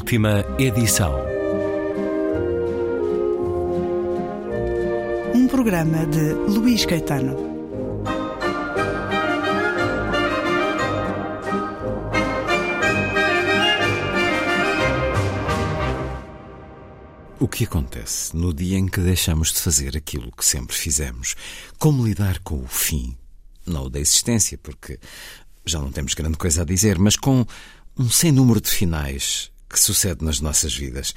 Última edição. Um programa de Luís Caetano. O que acontece no dia em que deixamos de fazer aquilo que sempre fizemos? Como lidar com o fim? Não o da existência, porque já não temos grande coisa a dizer, mas com um sem número de finais que sucede nas nossas vidas.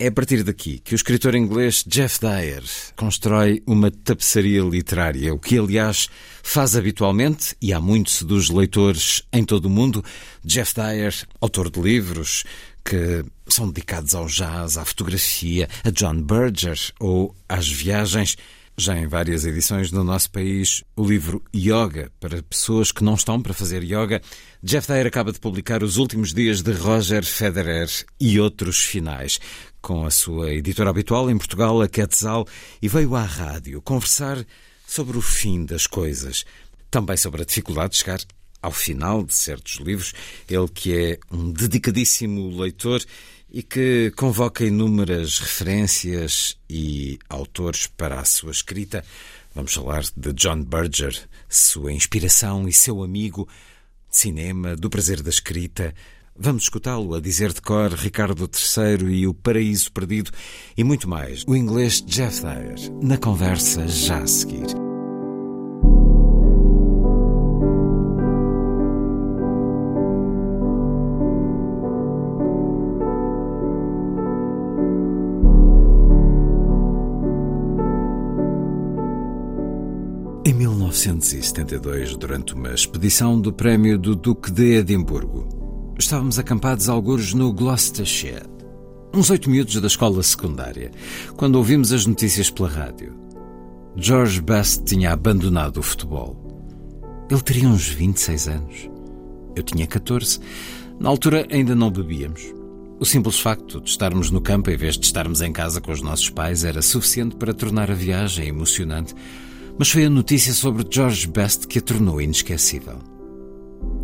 É a partir daqui que o escritor inglês Jeff Dyer constrói uma tapeçaria literária, o que, aliás, faz habitualmente, e há muitos dos leitores em todo o mundo. Jeff Dyer, autor de livros que são dedicados ao jazz, à fotografia, a John Berger ou às viagens. Já em várias edições no nosso país, o livro Yoga para pessoas que não estão para fazer yoga. Jeff Dyer acaba de publicar Os Últimos Dias de Roger Federer e Outros Finais, com a sua editora habitual em Portugal, a Quetzal, e veio à rádio conversar sobre o fim das coisas. Também sobre a dificuldade de chegar ao final de certos livros. Ele que é um dedicadíssimo leitor e que convoca inúmeras referências e autores para a sua escrita. Vamos falar de John Berger, sua inspiração e seu amigo, cinema, do prazer da escrita. Vamos escutá-lo a dizer de cor Ricardo III e o Paraíso Perdido e muito mais. O inglês Jeff Dyer, na conversa já a seguir. 1972, durante uma expedição do prémio do Duque de Edimburgo, estávamos acampados algures no Gloucestershire, uns oito miúdos da escola secundária, quando ouvimos as notícias pela rádio. George Best tinha abandonado o futebol. Ele teria uns 26 anos. Eu tinha 14. Na altura ainda não bebíamos. O simples facto de estarmos no campo em vez de estarmos em casa com os nossos pais era suficiente para tornar a viagem emocionante mas foi a notícia sobre George Best que a tornou inesquecível.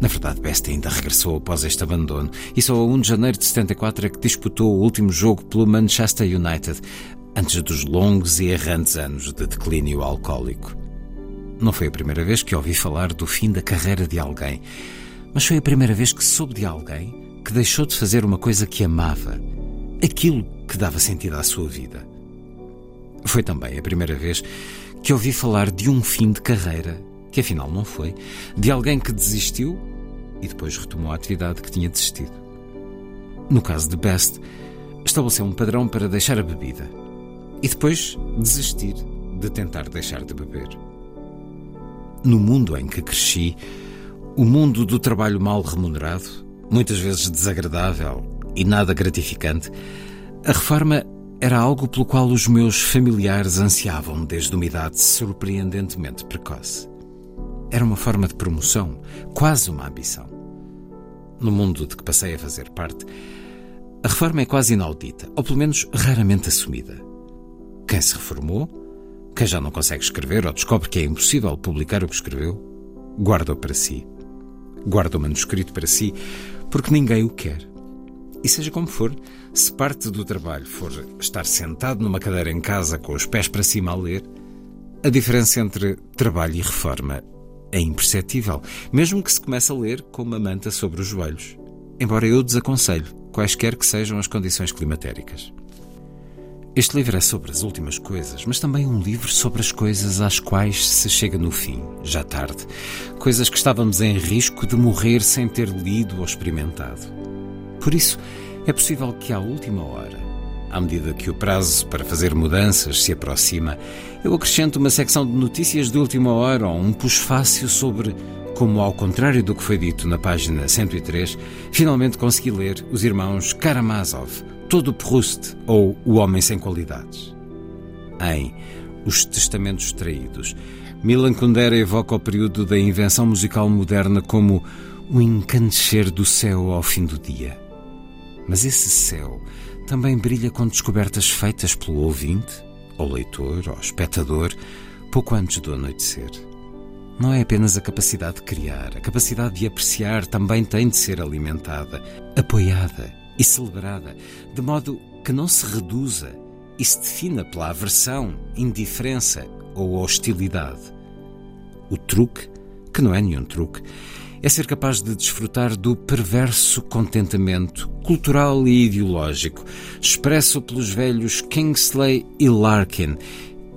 Na verdade, Best ainda regressou após este abandono e só a 1 de janeiro de 74 é que disputou o último jogo pelo Manchester United, antes dos longos e errantes anos de declínio alcoólico. Não foi a primeira vez que ouvi falar do fim da carreira de alguém, mas foi a primeira vez que soube de alguém que deixou de fazer uma coisa que amava, aquilo que dava sentido à sua vida. Foi também a primeira vez que ouvi falar de um fim de carreira, que afinal não foi, de alguém que desistiu e depois retomou a atividade que tinha desistido. No caso de Best, estabeleceu um padrão para deixar a bebida e depois desistir de tentar deixar de beber. No mundo em que cresci, o mundo do trabalho mal remunerado, muitas vezes desagradável e nada gratificante, a reforma era algo pelo qual os meus familiares ansiavam desde uma idade surpreendentemente precoce. Era uma forma de promoção, quase uma ambição. No mundo de que passei a fazer parte, a reforma é quase inaudita, ou pelo menos raramente assumida. Quem se reformou, quem já não consegue escrever ou descobre que é impossível publicar o que escreveu, guarda-o para si. Guarda o manuscrito para si, porque ninguém o quer. E seja como for, se parte do trabalho for estar sentado numa cadeira em casa com os pés para cima a ler, a diferença entre trabalho e reforma é imperceptível, mesmo que se comece a ler com uma manta sobre os joelhos. Embora eu desaconselho, quaisquer que sejam as condições climatéricas. Este livro é sobre as últimas coisas, mas também um livro sobre as coisas às quais se chega no fim, já tarde. Coisas que estávamos em risco de morrer sem ter lido ou experimentado. Por isso, é possível que à última hora, à medida que o prazo para fazer mudanças se aproxima, eu acrescento uma secção de notícias de última hora ou um push-fácil sobre como, ao contrário do que foi dito na página 103, finalmente consegui ler os irmãos Karamazov, Todo Proust ou O Homem Sem Qualidades. Em Os Testamentos Traídos, Milan Kundera evoca o período da invenção musical moderna como o encandecer do céu ao fim do dia. Mas esse céu também brilha com descobertas feitas pelo ouvinte, ou leitor, ou espectador, pouco antes do anoitecer. Não é apenas a capacidade de criar, a capacidade de apreciar também tem de ser alimentada, apoiada e celebrada, de modo que não se reduza e se defina pela aversão, indiferença ou hostilidade. O truque, que não é nenhum truque, é ser capaz de desfrutar do perverso contentamento cultural e ideológico expresso pelos velhos Kingsley e Larkin,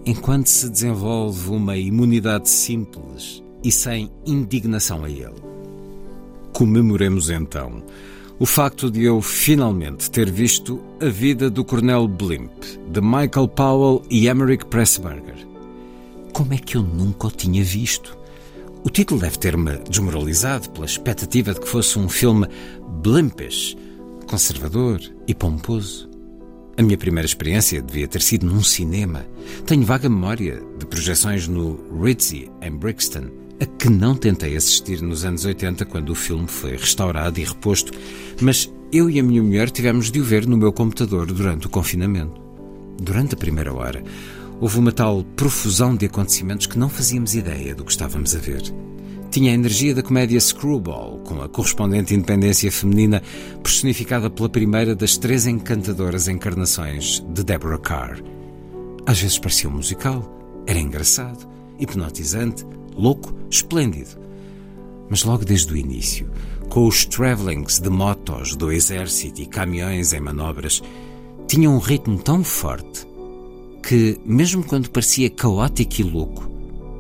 enquanto se desenvolve uma imunidade simples e sem indignação a ele. Comemoremos então o facto de eu finalmente ter visto A Vida do Coronel Blimp, de Michael Powell e Emmerich Pressburger. Como é que eu nunca o tinha visto? O título deve ter-me desmoralizado pela expectativa de que fosse um filme blimpish, conservador e pomposo. A minha primeira experiência devia ter sido num cinema. Tenho vaga memória de projeções no Ritzy, em Brixton, a que não tentei assistir nos anos 80 quando o filme foi restaurado e reposto, mas eu e a minha mulher tivemos de o ver no meu computador durante o confinamento. Durante a primeira hora, houve uma tal profusão de acontecimentos que não fazíamos ideia do que estávamos a ver. Tinha a energia da comédia Screwball, com a correspondente independência feminina personificada pela primeira das três encantadoras encarnações de Deborah Carr. Às vezes parecia um musical, era engraçado, hipnotizante, louco, esplêndido. Mas logo desde o início, com os travelings de motos do exército e caminhões em manobras, tinha um ritmo tão forte que, mesmo quando parecia caótico e louco,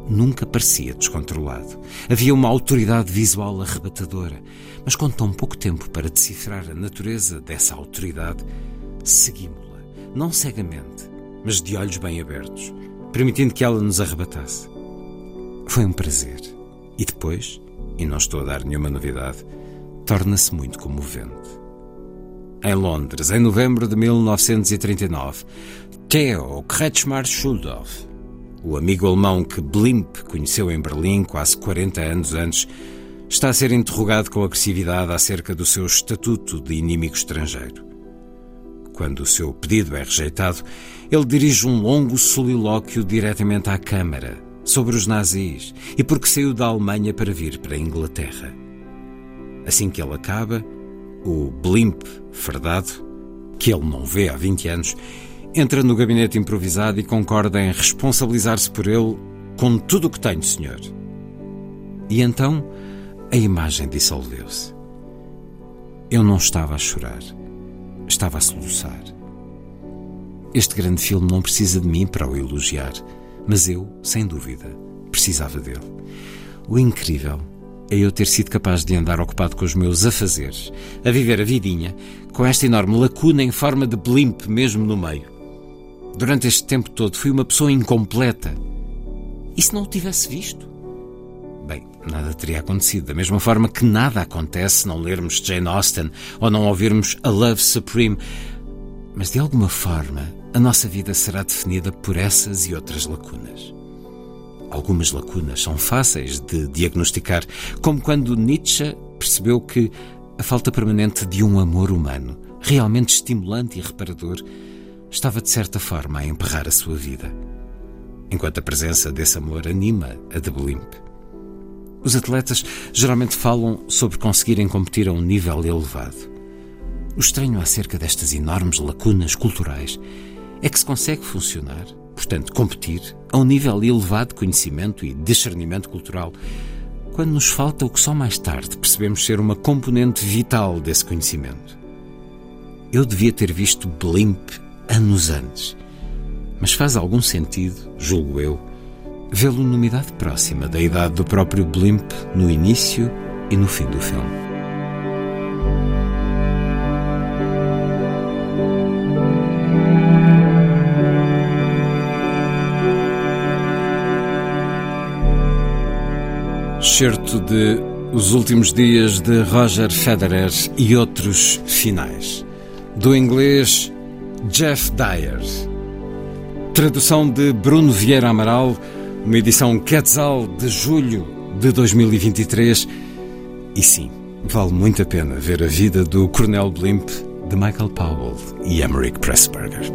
nunca parecia descontrolado. Havia uma autoridade visual arrebatadora, mas com tão pouco tempo para decifrar a natureza dessa autoridade, seguimos-la, não cegamente, mas de olhos bem abertos, permitindo que ela nos arrebatasse. Foi um prazer. E depois, e não estou a dar nenhuma novidade, torna-se muito comovente. Em Londres, em novembro de 1939, Theo Kretschmar Schuldorf, o amigo alemão que Blimp conheceu em Berlim quase 40 anos antes, está a ser interrogado com agressividade acerca do seu estatuto de inimigo estrangeiro. Quando o seu pedido é rejeitado, ele dirige um longo solilóquio diretamente à Câmara sobre os nazis e porque saiu da Alemanha para vir para a Inglaterra. Assim que ele acaba, o Blimp fardado, que ele não vê há 20 anos, entra no gabinete improvisado e concorda em responsabilizar-se por ele com tudo o que tenho, senhor. E então a imagem dissolveu-se. Eu não estava a chorar, estava a soluçar. Este grande filme não precisa de mim para o elogiar, mas eu, sem dúvida, precisava dele. O incrível é eu ter sido capaz de andar ocupado com os meus afazeres, a viver a vidinha, com esta enorme lacuna em forma de blimp mesmo no meio. Durante este tempo todo fui uma pessoa incompleta. E se não o tivesse visto? Bem, nada teria acontecido. Da mesma forma que nada acontece se não lermos Jane Austen ou não ouvirmos A Love Supreme. Mas de alguma forma, a nossa vida será definida por essas e outras lacunas. Algumas lacunas são fáceis de diagnosticar, como quando Nietzsche percebeu que a falta permanente de um amor humano, realmente estimulante e reparador, estava de certa forma a emperrar a sua vida, enquanto a presença desse amor anima a de Blimp. Os atletas geralmente falam sobre conseguirem competir a um nível elevado. O estranho acerca destas enormes lacunas culturais é que se consegue funcionar, portanto, competir, a um nível elevado de conhecimento e discernimento cultural, quando nos falta o que só mais tarde percebemos ser uma componente vital desse conhecimento. Eu devia ter visto Blimp anos antes. Mas faz algum sentido, julgo eu, vê-lo numa idade próxima da idade do próprio Blimp no início e no fim do filme. Certo de Os Últimos Dias de Roger Federer e Outros Finais. Do inglês Jeff Dyer. Tradução de Bruno Vieira Amaral, uma edição Quetzal de julho de 2023. E sim, vale muito a pena ver a vida do Coronel Blimp de Michael Powell e Emmerich Pressburger.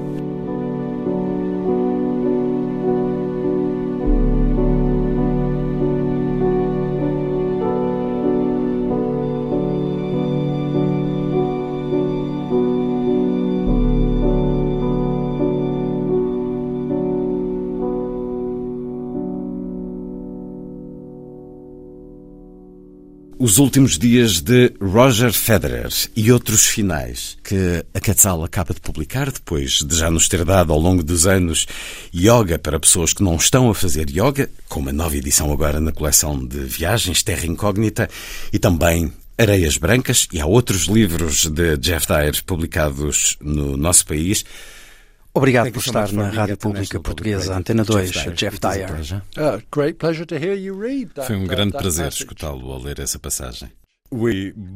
Os Últimos Dias de Roger Federer e outros finais que a Quetzal acaba de publicar depois de já nos ter dado ao longo dos anos yoga para pessoas que não estão a fazer yoga, com uma nova edição agora na coleção de viagens Terra Incógnita e também Areias Brancas e há outros livros de Jeff Dyer publicados no nosso país. Obrigado por estar na Rádio Pública Portuguesa, Antena 2, Jeff Dyer. Uh, Foi um grande prazer escutá-lo ao ler essa passagem.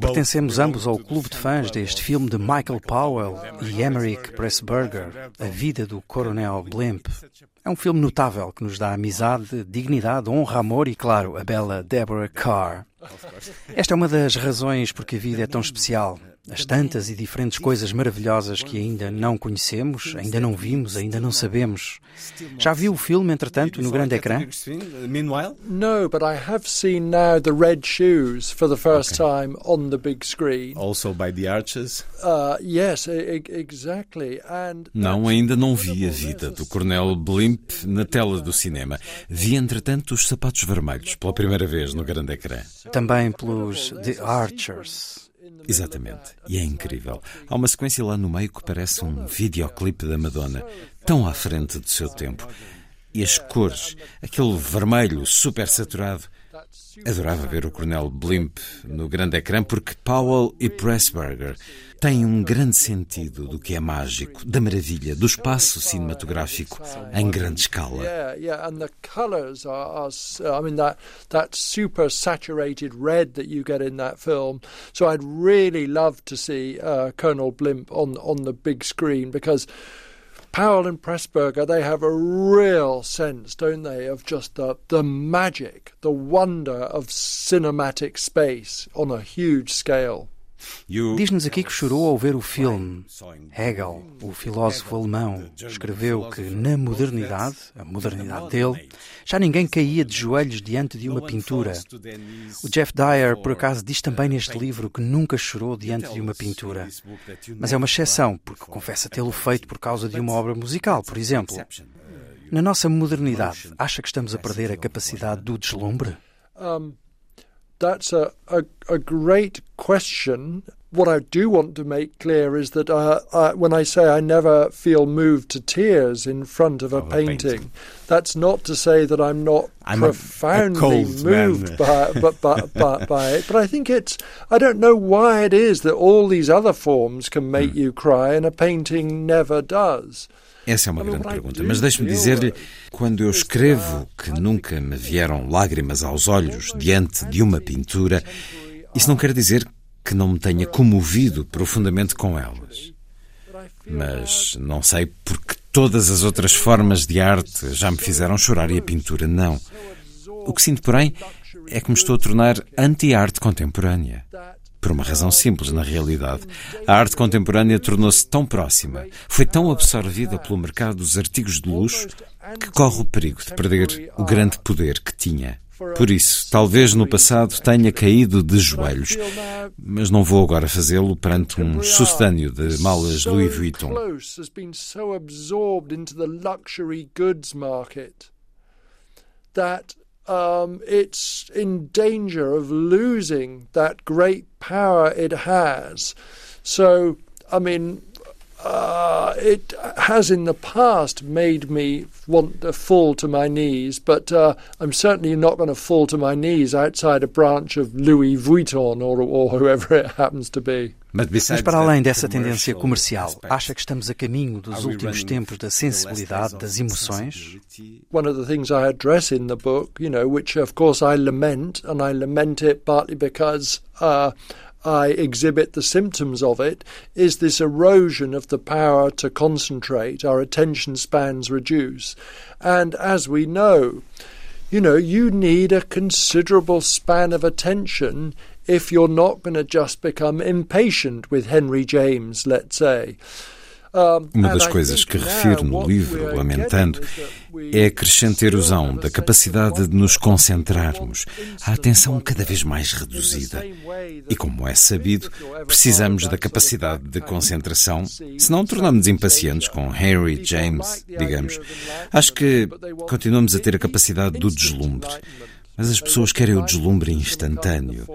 Pertencemos ambos ao clube de fãs deste filme de Michael Powell e Emmerich Pressburger, A Vida do Coronel Blimp. É um filme notável que nos dá amizade, dignidade, honra, amor e, claro, a bela Deborah Carr. Esta é uma das razões porque a vida é tão especial as tantas e diferentes coisas maravilhosas que ainda não conhecemos, ainda não vimos, ainda não sabemos. Já viu o filme, entretanto, no grande ecrã? No, but I have seen now the red shoes for the first time on the big screen. Also by the Arches? Uh, yes, exactly. And não, ainda não vi a vida do Coronel Blimp na tela do cinema. Vi, entretanto, os sapatos vermelhos pela primeira vez no grande ecrã. Também pelos The Archers. Exatamente, e é incrível. Há uma sequência lá no meio que parece um videoclipe da Madonna, tão à frente do seu tempo. E as cores, aquele vermelho super saturado. Adorava ver o Coronel Blimp no grande ecrã porque Powell e Pressburger têm um grande sentido do que é mágico, da maravilha, do espaço cinematográfico em grande escala. So I'd really love to see uh, Colonel Blimp on on the big screen because Powell and Pressburger, they have a real sense, don't they, of just the, the magic, the wonder of cinematic space on a huge scale. Diz-nos aqui que chorou ao ver o filme. Hegel, o filósofo alemão, escreveu que na modernidade, a modernidade dele, já ninguém caía de joelhos diante de uma pintura. O Jeff Dyer, por acaso, diz também neste livro que nunca chorou diante de uma pintura. Mas é uma exceção, porque confessa tê-lo feito por causa de uma obra musical, por exemplo. Na nossa modernidade, acha que estamos a perder a capacidade do deslumbre? Um, that's a, a, a great question. What I do want to make clear is that uh, I, when I say I never feel moved to tears in front of a, painting, painting, that's not to say that I'm not I'm profoundly a, moved by, but, by, by, by, it. But I think it's, I don't know why it is that all these other forms can make mm. you cry and a painting never does. Essa é uma grande pergunta, mas deixe-me dizer-lhe, quando eu escrevo que nunca me vieram lágrimas aos olhos diante de uma pintura, isso não quer dizer que não me tenha comovido profundamente com elas. Mas não sei porque todas as outras formas de arte já me fizeram chorar e a pintura não. O que sinto, porém, é que me estou a tornar anti-arte contemporânea. Por uma razão simples, na realidade. A arte contemporânea tornou-se tão próxima, foi tão absorvida pelo mercado dos artigos de luxo, que corre o perigo de perder o grande poder que tinha. Por isso, talvez no passado tenha caído de joelhos, mas não vou agora fazê-lo perante um sucedâneo de malas Louis Vuitton. Um, it's in danger of losing that great power it has. So, I mean, uh, it has in the past made me want to fall to my knees, but uh, I'm certainly not going to fall to my knees outside a branch of Louis Vuitton or, or whoever it happens to be. Mas para além dessa tendência comercial, acha que estamos a caminho dos últimos tempos da sensibilidade, das emoções? One of the things I address in the book, you know, which of course I lament, and I lament it partly because uh, I exhibit the symptoms of it, is this erosion of the power to concentrate. Our attention spans reduce. And as we know, you know, you need a considerable span of attention if you're not going to just become impatient with Henry James, let's say. Uma das coisas que refiro no livro, lamentando, é a crescente erosão da capacidade de nos concentrarmos, a atenção cada vez mais reduzida. E como é sabido, precisamos da capacidade de concentração, senão tornamos impacientes com Henry James, digamos. Acho que continuamos a ter a capacidade do deslumbre Mas as pessoas querem o deslumbre instantâneo.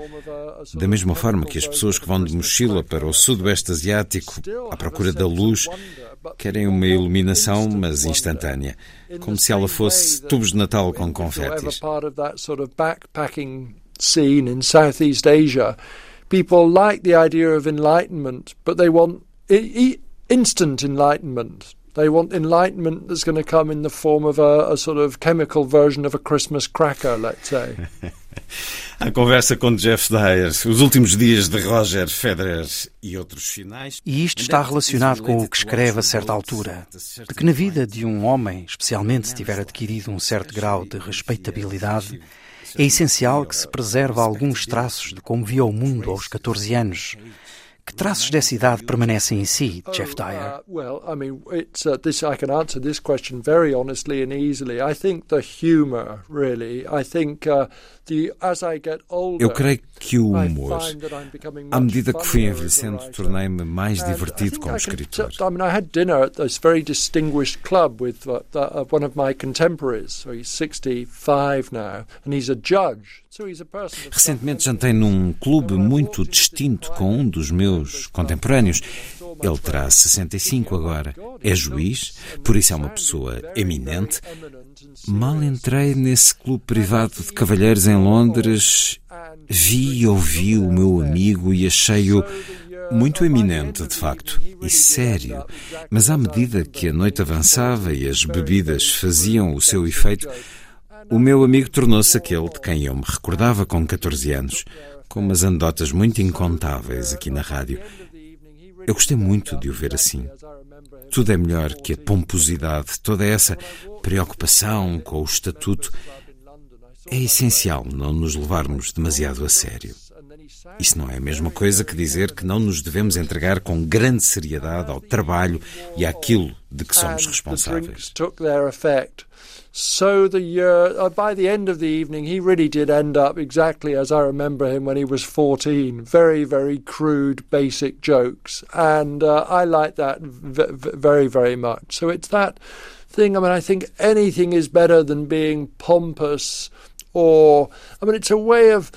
Da mesma forma que as pessoas que vão de mochila para o sudoeste asiático à procura da luz querem uma iluminação, mas instantânea, como se ela fosse tubos de Natal com confetes. people like the idea of enlightenment, but they want instant enlightenment. They want enlightenment that's going to come in the form of a, a sort of chemical version of a Christmas cracker, let's say. A conversa com Jeff Dyer, os últimos dias de Roger Federer e outros finais. E isto está relacionado com o que escreve a certa altura, de que na vida de um homem, especialmente se tiver adquirido um certo grau de respeitabilidade, é essencial que se preserve alguns traços de como via o mundo aos 14 anos que traços dessa idade permanecem em si, Jeff Dyer? well, I mean, it's uh, this. I can answer this question very honestly and easily. I think the humor, really. I think uh, the as I get older. Eu creio que o humor, à medida que fui envelhecendo, tornei-me mais divertido como escritor. I mean, I had dinner at this very distinguished club with uh, uh, one of my contemporaries. So he's 65 now, and he's a judge. Recentemente jantei num clube muito distinto com um dos meus contemporâneos. Ele terá 65 agora. É juiz, por isso é uma pessoa eminente. Mal entrei nesse clube privado de cavalheiros em Londres, vi e ouvi o meu amigo e achei-o muito eminente, de facto, e sério. Mas à medida que a noite avançava e as bebidas faziam o seu efeito, o meu amigo tornou-se aquele de quem eu me recordava com 14 anos, com umas anedotas muito incontáveis aqui na rádio. Eu gostei muito de o ver assim. Tudo é melhor que a pomposidade, toda essa preocupação com o estatuto. É essencial não nos levarmos demasiado a sério. Isso não é a mesma coisa que dizer que não nos devemos entregar com grande seriedade ao trabalho e àquilo de que somos responsáveis. So the year, uh, by the end of the evening, he really did end up exactly as I remember him when he was 14. Very, very crude, basic jokes. And uh, I like that v- very, very much. So it's that thing. I mean, I think anything is better than being pompous or, I mean, it's a way of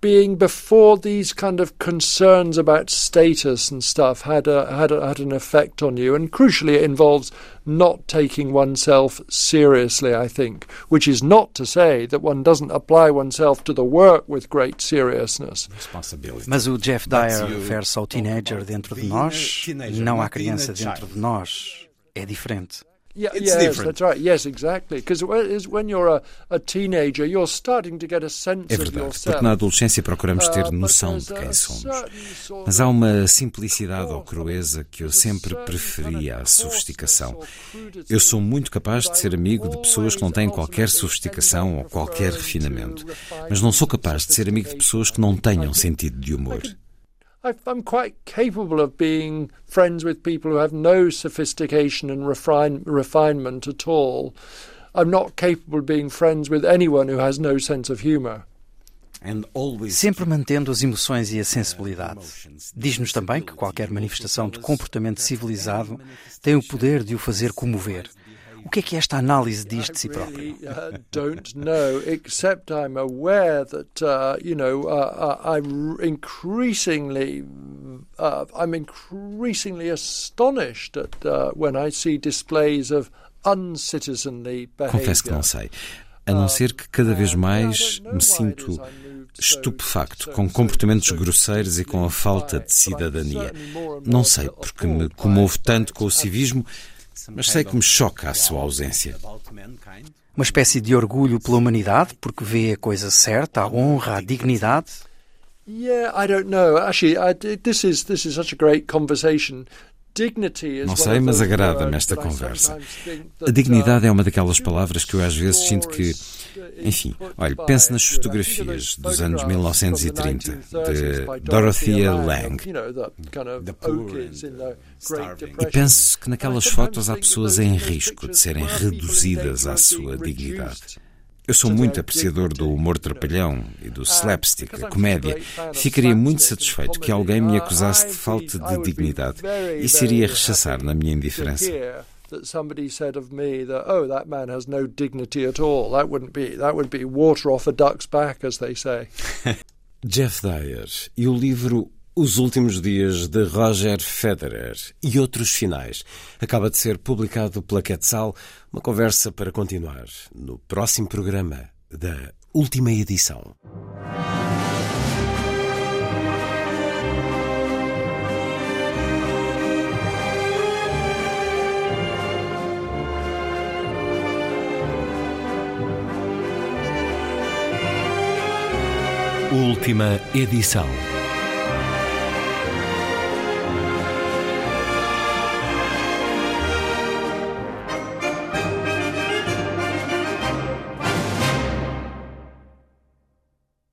being before these kind of concerns about status and stuff had a, had a, had an effect on you, and crucially, it involves not taking oneself seriously. I think, which is not to say that one doesn't apply oneself to the work with great seriousness. Mas o Jeff Dyer refere-se ao teenager dentro de nós, não à criança dentro de nós. É diferente. Yeah, it's yes, different. that's right. Yes, exactly. Because when you're a, a teenager, you're starting to get a sense é verdade, porque na adolescência procuramos ter uh, noção de quem somos. Mas há uma simplicidade ou crueza que eu sempre preferi à sofisticação. Eu sou muito capaz de ser amigo de pessoas que não têm qualquer sofisticação ou qualquer refinamento, mas não sou capaz de ser amigo de pessoas que não tenham sentido de humor. I'm quite capable of being friends with people who have no sophistication and refine, refinement at all. I'm not capable of being friends with anyone who has no sense of humour. Sempre mantendo as emoções e a sensibilidade. Diz-nos também que qualquer manifestação de comportamento civilizado tem o poder de o fazer comover, O que é que esta análise diz de si próprio? Uh, don't know, except I'm aware that uh, you know uh, uh I'm increasingly I'm increasingly astonished at when I see displays of uncitizenly behavior. Confesso que não sei. A não ser que cada vez mais me sinto estupefacto com comportamentos grosseiros e com a falta de cidadania. Não sei porque me comovo tanto com o civismo mas sei que me choca a sua ausência. Uma espécie de orgulho pela humanidade, porque vê a coisa certa, a honra, a dignidade? Yeah, I don't know. Actually, I, this is this is such a great conversation. Não sei, mas agrada-me esta conversa. A dignidade é uma daquelas palavras que eu às vezes sinto que enfim, olhe, pense nas fotografias dos anos 1930 de Dorothea Lange. E pense que naquelas fotos há pessoas em risco de serem reduzidas à sua dignidade. Eu sou muito apreciador do humor trapalhão e do slapstick, a comédia. Ficaria muito satisfeito que alguém me acusasse de falta de dignidade. Isso iria rechaçar na minha indiferença. that somebody said of me that oh that man has no dignity at all. That wouldn't be that would be water off a duck's back, as they say. Jeff Dyer e o livro Os Últimos Dias de Roger Federer e Outros Finais acaba de ser publicado pela Quetzal, uma conversa para continuar no próximo programa da última edição. Última edição.